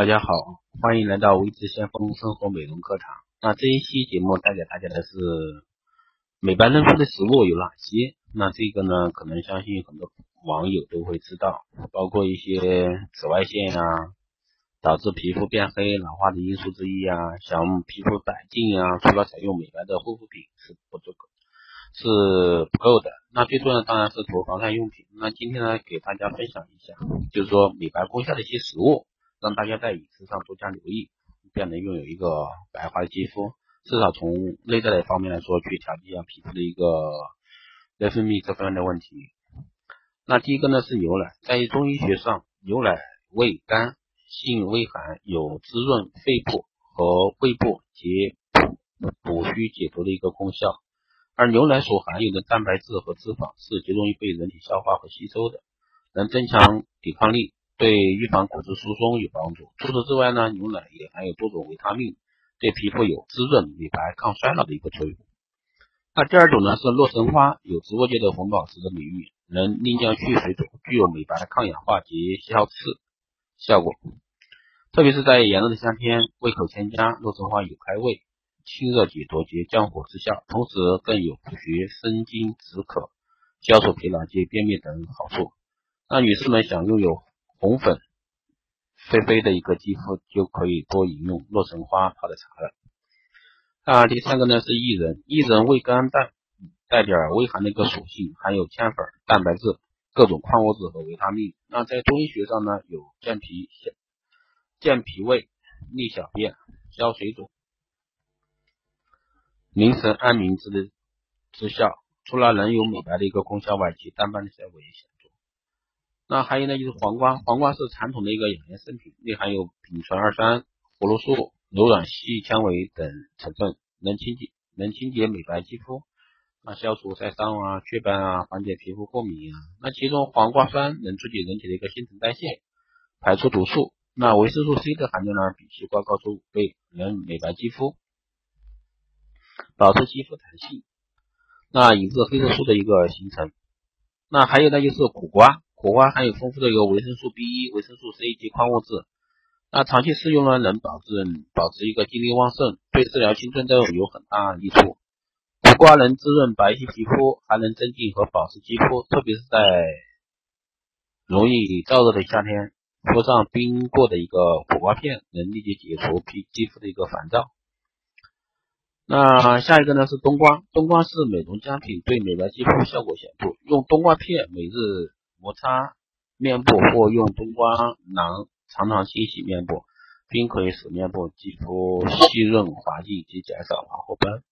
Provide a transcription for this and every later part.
大家好，欢迎来到微知先锋生活美容课堂。那这一期节目带给大家的是美白嫩肤的食物有哪些？那这个呢，可能相信很多网友都会知道，包括一些紫外线啊，导致皮肤变黑、老化的因素之一啊。想皮肤白净啊，除了采用美白的护肤品是不足够，是不够的。那最重要当然是涂防晒用品。那今天呢，给大家分享一下，就是说美白功效的一些食物。让大家在饮食上多加留意，便能拥有一个白滑的肌肤。至少从内在的方面来说，去调节一下皮肤的一个内分泌这方面的问题。那第一个呢是牛奶，在中医学上，牛奶味甘，性微寒，有滋润肺部和胃部及补虚解毒的一个功效。而牛奶所含有的蛋白质和脂肪是极容易被人体消化和吸收的，能增强抵抗力。对预防骨质疏松有帮助。除此之外呢，牛奶也含有多种维他命，对皮肤有滋润、美白、抗衰老的一个作用。那第二种呢是洛神花，有植物界的红宝石的美誉，能宁降去水肿，具有美白、抗氧化及消刺效果。特别是在炎热的夏天，胃口欠佳，洛神花有开胃、清热解毒及降火之效，同时更有补血、生津、止渴、消除疲劳及便秘等好处。那女士们想拥有红粉飞飞的一个肌肤就可以多饮用洛神花泡的茶了。那第三个呢是薏仁，薏仁味甘淡，带点微寒的一个属性，含有铅粉、蛋白质、各种矿物质和维他命。那在中医学上呢，有健脾、健脾胃、利小便、消水肿、凝神安民之的之效。除了能有美白的一个功效外，其淡斑的效果也显。那还有呢，就是黄瓜，黄瓜是传统的一个养颜圣品，内含有丙醇二酸、葫芦素、柔软细纤维等成分，能清洁、能清洁美白肌肤，那，消除晒伤啊、雀斑啊，缓解皮肤过敏啊。那其中黄瓜酸能促进人体的一个新陈代谢，排出毒素。那维生素 C 的含量呢，比西瓜高出五倍，能美白肌肤，保持肌肤弹性，那抑制黑色素的一个形成。那还有呢，就是苦瓜。苦瓜含有丰富的一个维生素 B 一、维生素 C 及矿物质，那长期食用呢，能保证保持一个精力旺盛，对治疗青春痘有很大益处。苦瓜能滋润白皙皮肤，还能增进和保持肌肤，特别是在容易燥热的夏天，敷上冰过的一个苦瓜片，能立即解除皮肌肤的一个烦躁。那下一个呢是冬瓜，冬瓜是美容佳品，对美白肌肤效果显著，用冬瓜片每日。摩擦面部或用冬瓜囊常常清洗面部，均可以使面部肌肤细润滑净及减少黄褐斑。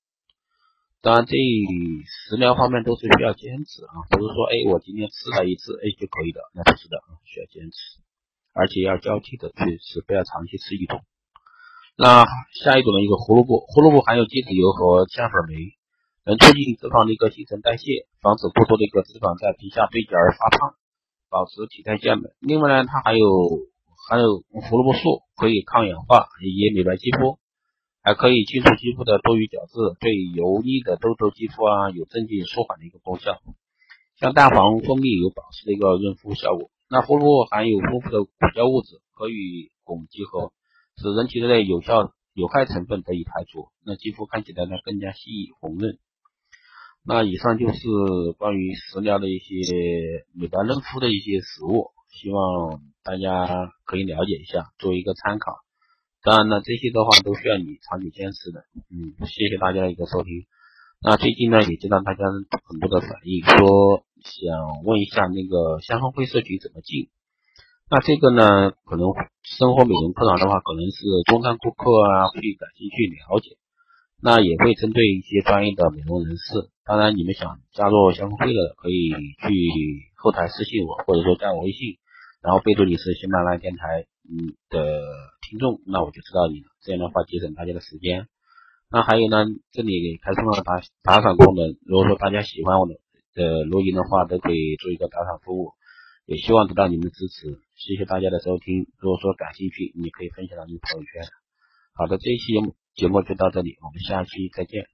当然，这食疗方面都是需要坚持啊，不是说哎我今天吃了一次哎就可以的，那不是的啊，需要坚持，而且要交替的去吃，不要长期吃一种。那下一种呢一个胡萝卜，胡萝卜含有鸡子油和淀粉酶。能促进脂肪的一个新陈代谢，防止过多的一个脂肪在皮下堆积而发胖，保持体态健美。另外呢，它还有含有胡萝卜素，可以抗氧化，也美白肌肤，还可以清除肌肤的多余角质，对油腻的痘痘肌肤啊有镇静舒缓的一个功效。像蛋黄蜂蜜有保湿的一个润肤效果。那胡萝卜含有丰富的果胶物质，可与汞结合，使人体内有效有害成分得以排除，那肌肤看起来呢更加细腻红润。那以上就是关于食疗的一些美白嫩肤的一些食物，希望大家可以了解一下，作为一个参考。当然呢，这些的话都需要你长期坚持的。嗯，谢谢大家的一个收听。那最近呢，也接到大家很多的反映，说想问一下那个香氛会社群怎么进。那这个呢，可能生活美容课堂的话，可能是中端顾客啊会感兴趣了解。那也会针对一些专业的美容人士，当然你们想加入相会的，可以去后台私信我，或者说加我微信，然后备注你是喜马拉雅电台嗯的听众，那我就知道你了。这样的话节省大家的时间。那还有呢，这里开通了打打赏功能，如果说大家喜欢我的的录音的话，都可以做一个打赏服务，也希望得到你们的支持。谢谢大家的收听，如果说感兴趣，你可以分享到你的朋友圈。好的，这一期节目。节目就到这里，我们下期再见。